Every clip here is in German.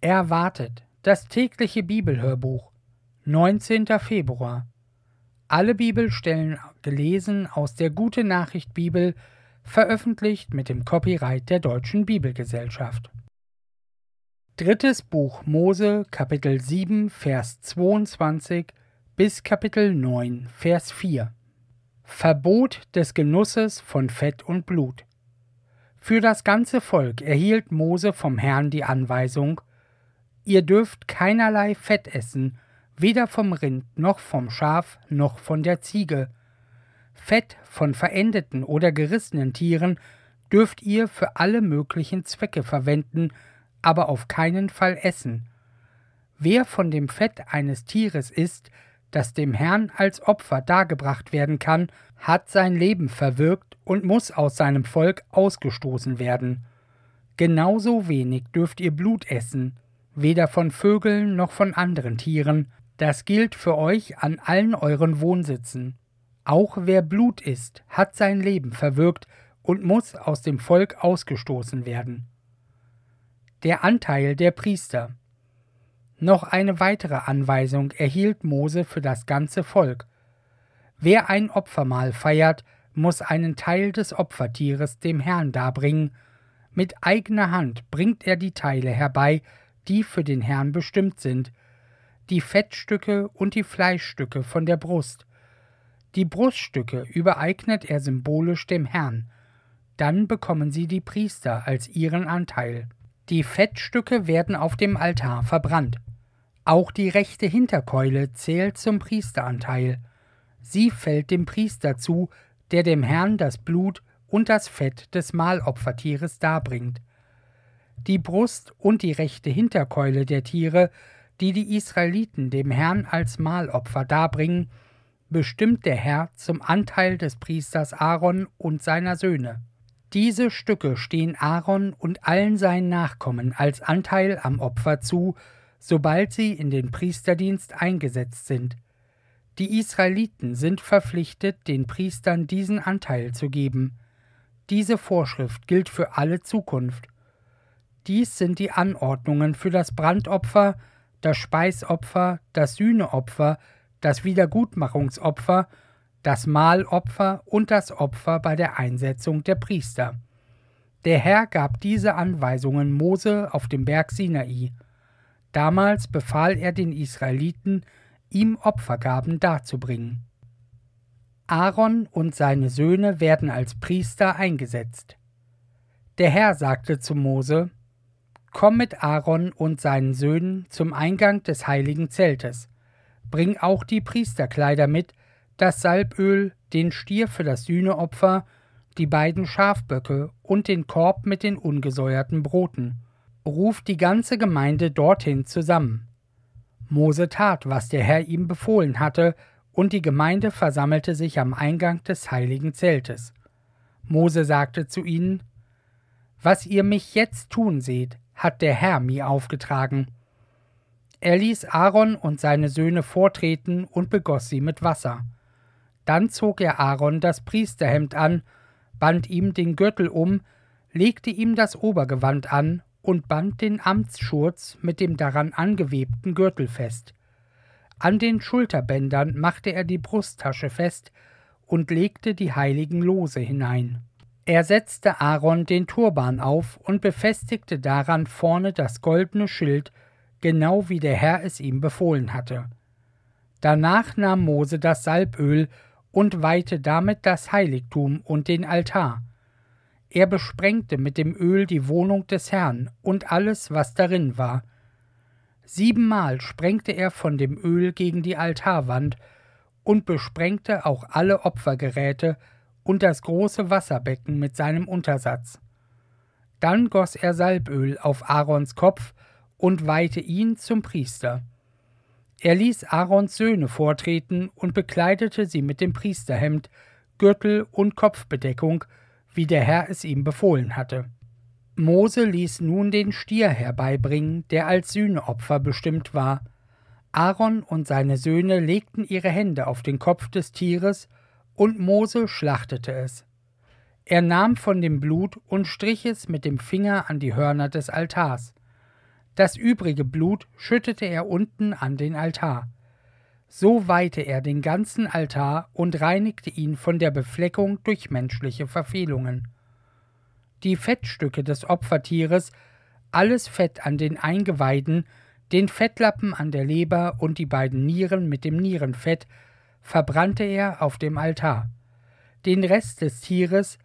Erwartet. Das tägliche Bibelhörbuch. 19. Februar. Alle Bibelstellen gelesen aus der Gute Nachricht Bibel, veröffentlicht mit dem Copyright der Deutschen Bibelgesellschaft. Drittes Buch Mose, Kapitel 7, Vers 22 bis Kapitel 9, Vers 4. Verbot des Genusses von Fett und Blut. Für das ganze Volk erhielt Mose vom Herrn die Anweisung, Ihr dürft keinerlei Fett essen, weder vom Rind noch vom Schaf noch von der Ziege. Fett von verendeten oder gerissenen Tieren dürft ihr für alle möglichen Zwecke verwenden, aber auf keinen Fall essen. Wer von dem Fett eines Tieres isst, das dem Herrn als Opfer dargebracht werden kann, hat sein Leben verwirkt und muss aus seinem Volk ausgestoßen werden. Genauso wenig dürft ihr Blut essen, weder von Vögeln noch von anderen Tieren, das gilt für euch an allen euren Wohnsitzen. Auch wer Blut isst, hat sein Leben verwirkt und muss aus dem Volk ausgestoßen werden. Der Anteil der Priester. Noch eine weitere Anweisung erhielt Mose für das ganze Volk. Wer ein Opfermahl feiert, muss einen Teil des Opfertieres dem Herrn darbringen. Mit eigener Hand bringt er die Teile herbei, die für den Herrn bestimmt sind, die Fettstücke und die Fleischstücke von der Brust. Die Bruststücke übereignet er symbolisch dem Herrn. Dann bekommen sie die Priester als ihren Anteil. Die Fettstücke werden auf dem Altar verbrannt. Auch die rechte Hinterkeule zählt zum Priesteranteil. Sie fällt dem Priester zu, der dem Herrn das Blut und das Fett des Mahlopfertieres darbringt die Brust und die rechte Hinterkeule der Tiere, die die Israeliten dem Herrn als Mahlopfer darbringen, bestimmt der Herr zum Anteil des Priesters Aaron und seiner Söhne. Diese Stücke stehen Aaron und allen seinen Nachkommen als Anteil am Opfer zu, sobald sie in den Priesterdienst eingesetzt sind. Die Israeliten sind verpflichtet, den Priestern diesen Anteil zu geben. Diese Vorschrift gilt für alle Zukunft dies sind die Anordnungen für das Brandopfer, das Speisopfer, das Sühneopfer, das Wiedergutmachungsopfer, das Mahlopfer und das Opfer bei der Einsetzung der Priester. Der Herr gab diese Anweisungen Mose auf dem Berg Sinai. Damals befahl er den Israeliten, ihm Opfergaben darzubringen. Aaron und seine Söhne werden als Priester eingesetzt. Der Herr sagte zu Mose, Komm mit Aaron und seinen Söhnen zum Eingang des heiligen Zeltes. Bring auch die Priesterkleider mit, das Salböl, den Stier für das Sühneopfer, die beiden Schafböcke und den Korb mit den ungesäuerten Broten. Ruf die ganze Gemeinde dorthin zusammen. Mose tat, was der Herr ihm befohlen hatte, und die Gemeinde versammelte sich am Eingang des heiligen Zeltes. Mose sagte zu ihnen: Was ihr mich jetzt tun seht, hat der Herr mir aufgetragen. Er ließ Aaron und seine Söhne vortreten und begoss sie mit Wasser. Dann zog er Aaron das Priesterhemd an, band ihm den Gürtel um, legte ihm das Obergewand an und band den Amtsschurz mit dem daran angewebten Gürtel fest. An den Schulterbändern machte er die Brusttasche fest und legte die heiligen Lose hinein. Er setzte Aaron den Turban auf und befestigte daran vorne das goldene Schild, genau wie der Herr es ihm befohlen hatte. Danach nahm Mose das Salböl und weihte damit das Heiligtum und den Altar. Er besprengte mit dem Öl die Wohnung des Herrn und alles, was darin war. Siebenmal sprengte er von dem Öl gegen die Altarwand und besprengte auch alle Opfergeräte, und das große Wasserbecken mit seinem Untersatz. Dann goss er Salböl auf Aarons Kopf und weihte ihn zum Priester. Er ließ Aarons Söhne vortreten und bekleidete sie mit dem Priesterhemd, Gürtel und Kopfbedeckung, wie der Herr es ihm befohlen hatte. Mose ließ nun den Stier herbeibringen, der als Sühneopfer bestimmt war. Aaron und seine Söhne legten ihre Hände auf den Kopf des Tieres und Mose schlachtete es. Er nahm von dem Blut und strich es mit dem Finger an die Hörner des Altars. Das übrige Blut schüttete er unten an den Altar. So weihte er den ganzen Altar und reinigte ihn von der Befleckung durch menschliche Verfehlungen. Die Fettstücke des Opfertieres, alles Fett an den Eingeweiden, den Fettlappen an der Leber und die beiden Nieren mit dem Nierenfett verbrannte er auf dem Altar. Den Rest des Tieres,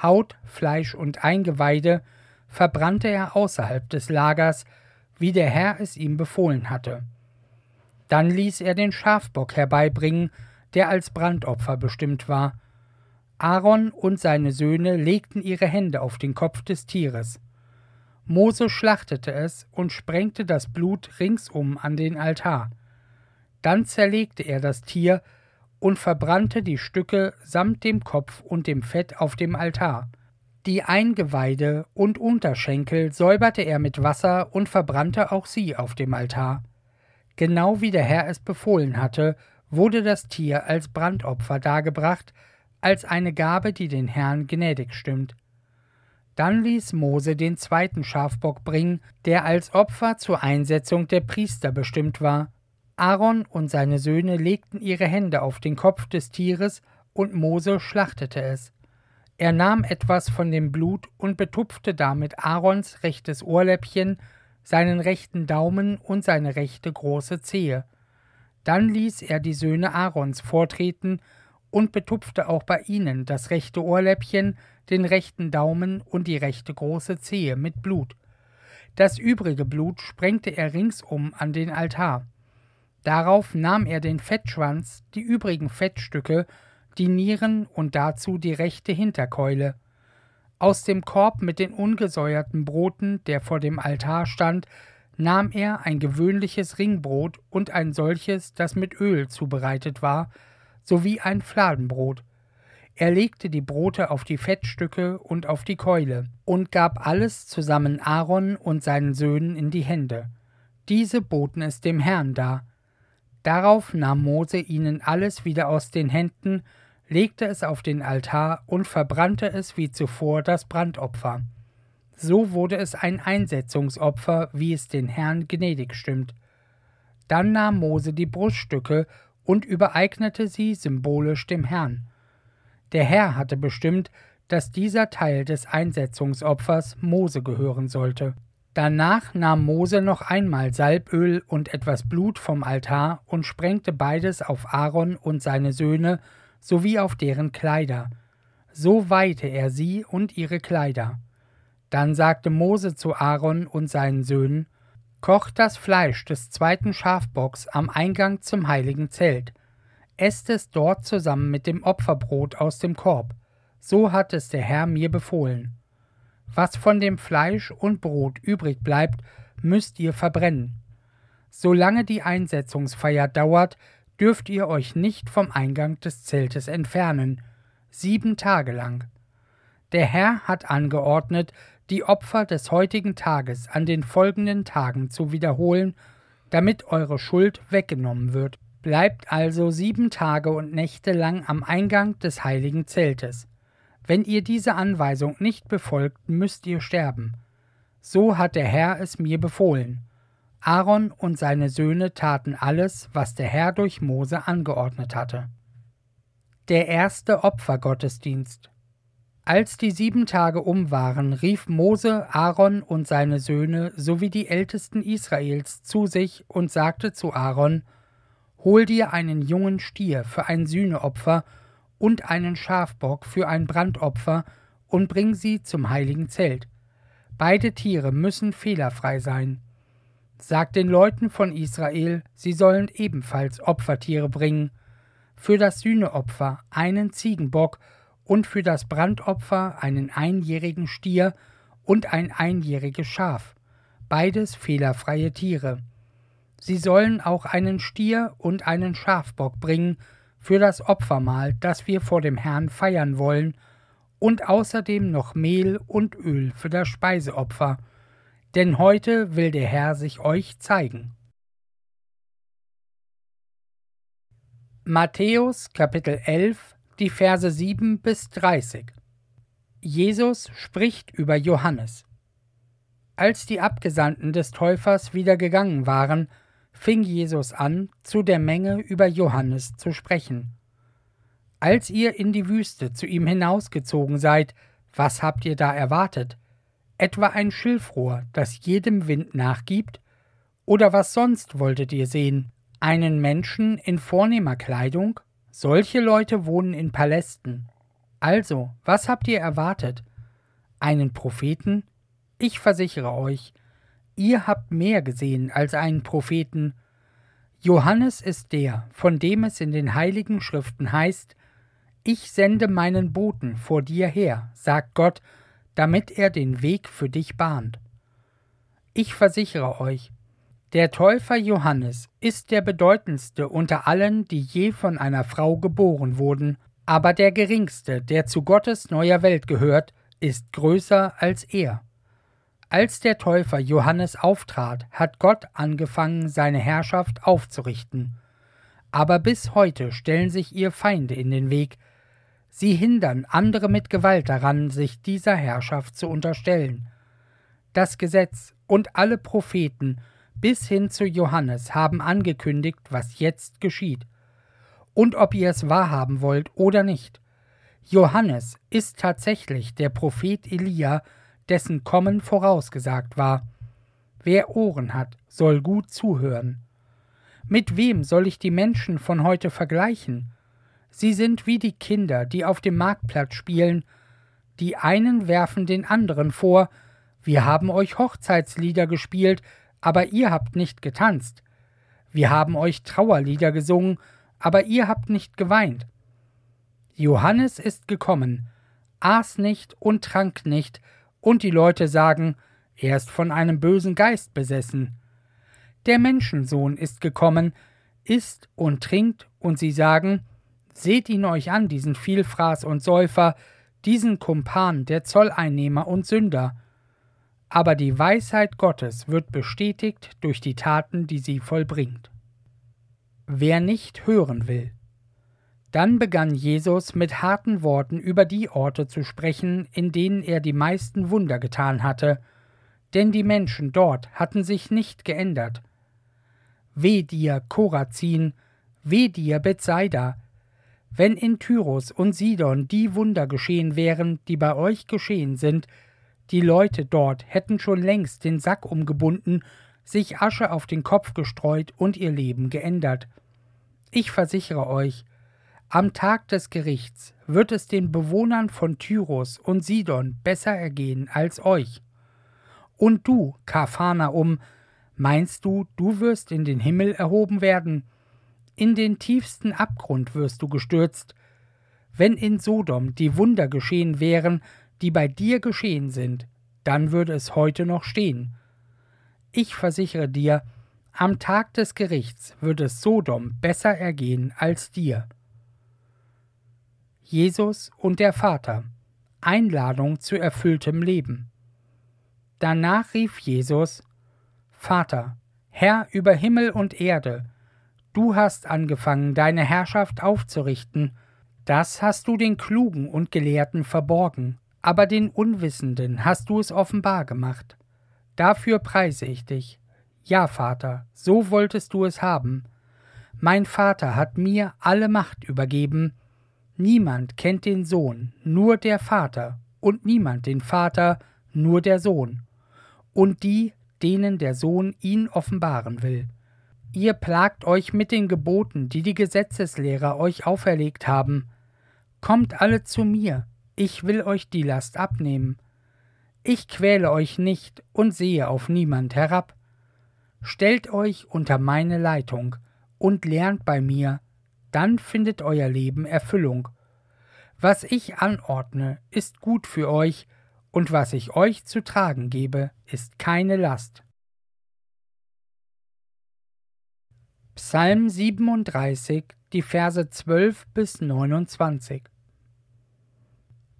Haut, Fleisch und Eingeweide, verbrannte er außerhalb des Lagers, wie der Herr es ihm befohlen hatte. Dann ließ er den Schafbock herbeibringen, der als Brandopfer bestimmt war. Aaron und seine Söhne legten ihre Hände auf den Kopf des Tieres. Mose schlachtete es und sprengte das Blut ringsum an den Altar. Dann zerlegte er das Tier und verbrannte die Stücke samt dem Kopf und dem Fett auf dem Altar. Die Eingeweide und Unterschenkel säuberte er mit Wasser und verbrannte auch sie auf dem Altar. Genau wie der Herr es befohlen hatte, wurde das Tier als Brandopfer dargebracht, als eine Gabe, die den Herrn gnädig stimmt. Dann ließ Mose den zweiten Schafbock bringen, der als Opfer zur Einsetzung der Priester bestimmt war. Aaron und seine Söhne legten ihre Hände auf den Kopf des Tieres und Mose schlachtete es. Er nahm etwas von dem Blut und betupfte damit Aarons rechtes Ohrläppchen, seinen rechten Daumen und seine rechte große Zehe. Dann ließ er die Söhne Aarons vortreten und betupfte auch bei ihnen das rechte Ohrläppchen, den rechten Daumen und die rechte große Zehe mit Blut. Das übrige Blut sprengte er ringsum an den Altar. Darauf nahm er den Fettschwanz, die übrigen Fettstücke, die Nieren und dazu die rechte Hinterkeule. Aus dem Korb mit den ungesäuerten Broten, der vor dem Altar stand, nahm er ein gewöhnliches Ringbrot und ein solches, das mit Öl zubereitet war, sowie ein Fladenbrot. Er legte die Brote auf die Fettstücke und auf die Keule und gab alles zusammen Aaron und seinen Söhnen in die Hände. Diese boten es dem Herrn dar. Darauf nahm Mose ihnen alles wieder aus den Händen, legte es auf den Altar und verbrannte es wie zuvor das Brandopfer. So wurde es ein Einsetzungsopfer, wie es den Herrn gnädig stimmt. Dann nahm Mose die Bruststücke und übereignete sie symbolisch dem Herrn. Der Herr hatte bestimmt, dass dieser Teil des Einsetzungsopfers Mose gehören sollte. Danach nahm Mose noch einmal Salböl und etwas Blut vom Altar und sprengte beides auf Aaron und seine Söhne sowie auf deren Kleider. So weihte er sie und ihre Kleider. Dann sagte Mose zu Aaron und seinen Söhnen, Kocht das Fleisch des zweiten Schafbocks am Eingang zum heiligen Zelt. Esst es dort zusammen mit dem Opferbrot aus dem Korb. So hat es der Herr mir befohlen. Was von dem Fleisch und Brot übrig bleibt, müsst ihr verbrennen. Solange die Einsetzungsfeier dauert, dürft ihr euch nicht vom Eingang des Zeltes entfernen, sieben Tage lang. Der Herr hat angeordnet, die Opfer des heutigen Tages an den folgenden Tagen zu wiederholen, damit eure Schuld weggenommen wird. Bleibt also sieben Tage und Nächte lang am Eingang des heiligen Zeltes. Wenn ihr diese Anweisung nicht befolgt, müsst ihr sterben. So hat der Herr es mir befohlen. Aaron und seine Söhne taten alles, was der Herr durch Mose angeordnet hatte. Der erste Opfergottesdienst als die sieben Tage um waren, rief Mose Aaron und seine Söhne sowie die Ältesten Israels zu sich und sagte zu Aaron: Hol dir einen jungen Stier für ein Sühneopfer und einen Schafbock für ein Brandopfer und bring sie zum heiligen Zelt. Beide Tiere müssen fehlerfrei sein. Sag den Leuten von Israel, sie sollen ebenfalls Opfertiere bringen. Für das Sühneopfer einen Ziegenbock und für das Brandopfer einen einjährigen Stier und ein einjähriges Schaf, beides fehlerfreie Tiere. Sie sollen auch einen Stier und einen Schafbock bringen für das Opfermahl, das wir vor dem Herrn feiern wollen, und außerdem noch Mehl und Öl für das Speiseopfer, denn heute will der Herr sich euch zeigen. Matthäus Kapitel 11 die Verse 7 bis 30. Jesus spricht über Johannes. Als die Abgesandten des Täufers wieder gegangen waren, fing Jesus an, zu der Menge über Johannes zu sprechen. Als ihr in die Wüste zu ihm hinausgezogen seid, was habt ihr da erwartet? Etwa ein Schilfrohr, das jedem Wind nachgibt? Oder was sonst wolltet ihr sehen? Einen Menschen in vornehmer Kleidung? Solche Leute wohnen in Palästen. Also, was habt ihr erwartet? Einen Propheten? Ich versichere euch, ihr habt mehr gesehen als einen Propheten. Johannes ist der, von dem es in den heiligen Schriften heißt, ich sende meinen Boten vor dir her, sagt Gott, damit er den Weg für dich bahnt. Ich versichere euch, der Täufer Johannes ist der bedeutendste unter allen, die je von einer Frau geboren wurden, aber der geringste, der zu Gottes neuer Welt gehört, ist größer als er. Als der Täufer Johannes auftrat, hat Gott angefangen, seine Herrschaft aufzurichten. Aber bis heute stellen sich ihr Feinde in den Weg. Sie hindern andere mit Gewalt daran, sich dieser Herrschaft zu unterstellen. Das Gesetz und alle Propheten bis hin zu Johannes haben angekündigt, was jetzt geschieht. Und ob ihr es wahrhaben wollt oder nicht. Johannes ist tatsächlich der Prophet Elia, dessen Kommen vorausgesagt war. Wer Ohren hat, soll gut zuhören. Mit wem soll ich die Menschen von heute vergleichen? Sie sind wie die Kinder, die auf dem Marktplatz spielen. Die einen werfen den anderen vor, wir haben euch Hochzeitslieder gespielt, aber ihr habt nicht getanzt. Wir haben euch Trauerlieder gesungen, aber ihr habt nicht geweint. Johannes ist gekommen, aß nicht und trank nicht, und die Leute sagen, er ist von einem bösen Geist besessen. Der Menschensohn ist gekommen, isst und trinkt, und sie sagen, seht ihn euch an, diesen Vielfraß und Säufer, diesen Kumpan der Zolleinnehmer und Sünder, aber die Weisheit Gottes wird bestätigt durch die Taten, die sie vollbringt. Wer nicht hören will. Dann begann Jesus mit harten Worten über die Orte zu sprechen, in denen er die meisten Wunder getan hatte, denn die Menschen dort hatten sich nicht geändert. Weh dir, Korazin, weh dir, Bethsaida, wenn in Tyrus und Sidon die Wunder geschehen wären, die bei euch geschehen sind, die Leute dort hätten schon längst den Sack umgebunden, sich Asche auf den Kopf gestreut und ihr Leben geändert. Ich versichere euch, am Tag des Gerichts wird es den Bewohnern von Tyrus und Sidon besser ergehen als euch. Und du, Kapharnaum, meinst du, du wirst in den Himmel erhoben werden? In den tiefsten Abgrund wirst du gestürzt. Wenn in Sodom die Wunder geschehen wären, die bei dir geschehen sind, dann würde es heute noch stehen. Ich versichere dir, am Tag des Gerichts wird es Sodom besser ergehen als dir. Jesus und der Vater Einladung zu erfülltem Leben. Danach rief Jesus Vater, Herr über Himmel und Erde, du hast angefangen, deine Herrschaft aufzurichten, das hast du den Klugen und Gelehrten verborgen, aber den Unwissenden hast du es offenbar gemacht. Dafür preise ich dich. Ja, Vater, so wolltest du es haben. Mein Vater hat mir alle Macht übergeben. Niemand kennt den Sohn, nur der Vater, und niemand den Vater, nur der Sohn, und die, denen der Sohn ihn offenbaren will. Ihr plagt euch mit den Geboten, die die Gesetzeslehrer euch auferlegt haben. Kommt alle zu mir, ich will euch die Last abnehmen. Ich quäle euch nicht und sehe auf niemand herab. Stellt euch unter meine Leitung und lernt bei mir, dann findet euer Leben Erfüllung. Was ich anordne, ist gut für euch, und was ich euch zu tragen gebe, ist keine Last. Psalm 37, die Verse 12 bis 29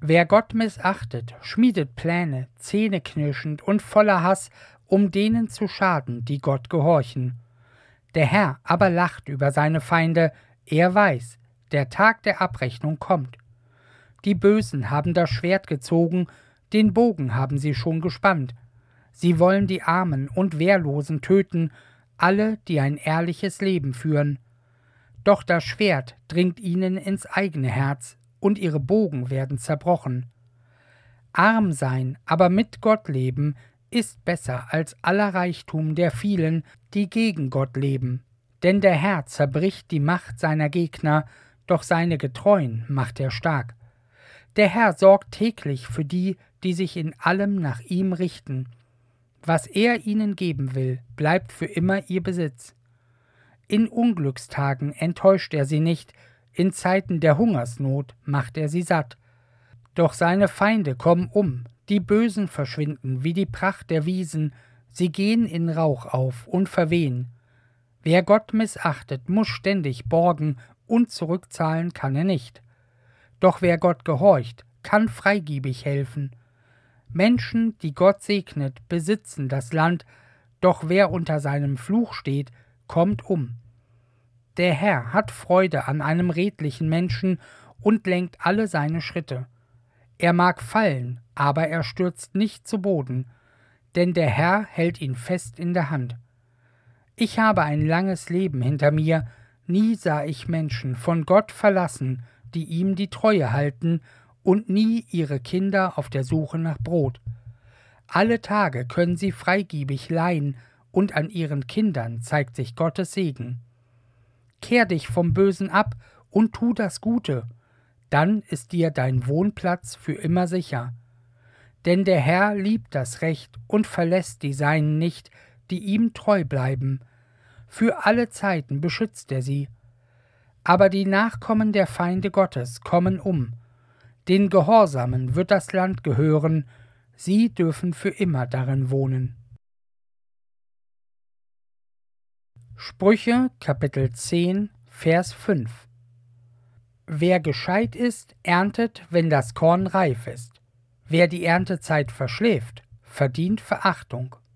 Wer Gott missachtet, schmiedet Pläne, zähneknirschend und voller Hass, um denen zu schaden, die Gott gehorchen. Der Herr aber lacht über seine Feinde, er weiß, der Tag der Abrechnung kommt. Die Bösen haben das Schwert gezogen, den Bogen haben sie schon gespannt. Sie wollen die Armen und Wehrlosen töten, alle, die ein ehrliches Leben führen. Doch das Schwert dringt ihnen ins eigene Herz, und ihre Bogen werden zerbrochen. Arm sein, aber mit Gott leben, ist besser als aller Reichtum der vielen, die gegen Gott leben. Denn der Herr zerbricht die Macht seiner Gegner, doch seine Getreuen macht er stark. Der Herr sorgt täglich für die, die sich in allem nach ihm richten. Was er ihnen geben will, bleibt für immer ihr Besitz. In Unglückstagen enttäuscht er sie nicht, in Zeiten der Hungersnot macht er sie satt. Doch seine Feinde kommen um, die Bösen verschwinden wie die Pracht der Wiesen, sie gehen in Rauch auf und verwehen. Wer Gott missachtet, muss ständig borgen, und zurückzahlen kann er nicht. Doch wer Gott gehorcht, kann freigebig helfen. Menschen, die Gott segnet, besitzen das Land, doch wer unter seinem Fluch steht, kommt um. Der Herr hat Freude an einem redlichen Menschen und lenkt alle seine Schritte. Er mag fallen, aber er stürzt nicht zu Boden, denn der Herr hält ihn fest in der Hand. Ich habe ein langes Leben hinter mir, nie sah ich Menschen von Gott verlassen, die ihm die Treue halten, und nie ihre Kinder auf der Suche nach Brot. Alle Tage können sie freigebig leihen, und an ihren Kindern zeigt sich Gottes Segen. Kehr dich vom Bösen ab und tu das Gute, dann ist dir dein Wohnplatz für immer sicher. Denn der Herr liebt das Recht und verlässt die Seinen nicht, die ihm treu bleiben. Für alle Zeiten beschützt er sie. Aber die Nachkommen der Feinde Gottes kommen um. Den Gehorsamen wird das Land gehören, sie dürfen für immer darin wohnen. Sprüche Kapitel 10 Vers 5 Wer gescheit ist, erntet, wenn das Korn reif ist. Wer die Erntezeit verschläft, verdient Verachtung.